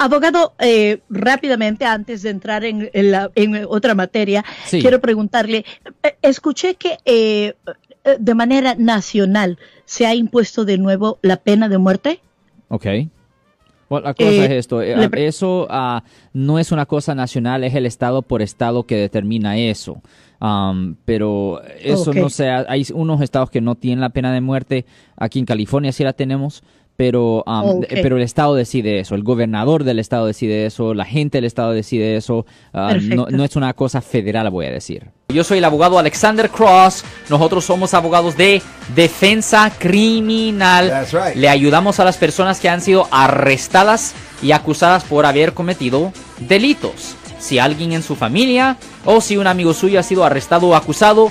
Abogado, eh, rápidamente, antes de entrar en, la, en otra materia, quiero preguntarle, eh, escuché que eh, de manera nacional se ha impuesto de nuevo la pena de muerte. Ok. Bueno, la cosa es esto, eso ah, no es una cosa nacional, es el estado por estado que determina eso. Um, pero eso no sea, hay unos estados que no tienen la pena de muerte, aquí en California sí la tenemos, pero, um, pero el Estado decide eso, el gobernador del Estado decide eso, la gente del Estado decide eso, uh, no, es una cosa federal, voy a decir. Yo soy el abogado Alexander Cross, nosotros somos abogados de defensa criminal. Le ayudamos a las personas que han sido arrestadas y acusadas por haber cometido delitos. Si alguien en su familia o si un amigo suyo ha sido arrestado o acusado,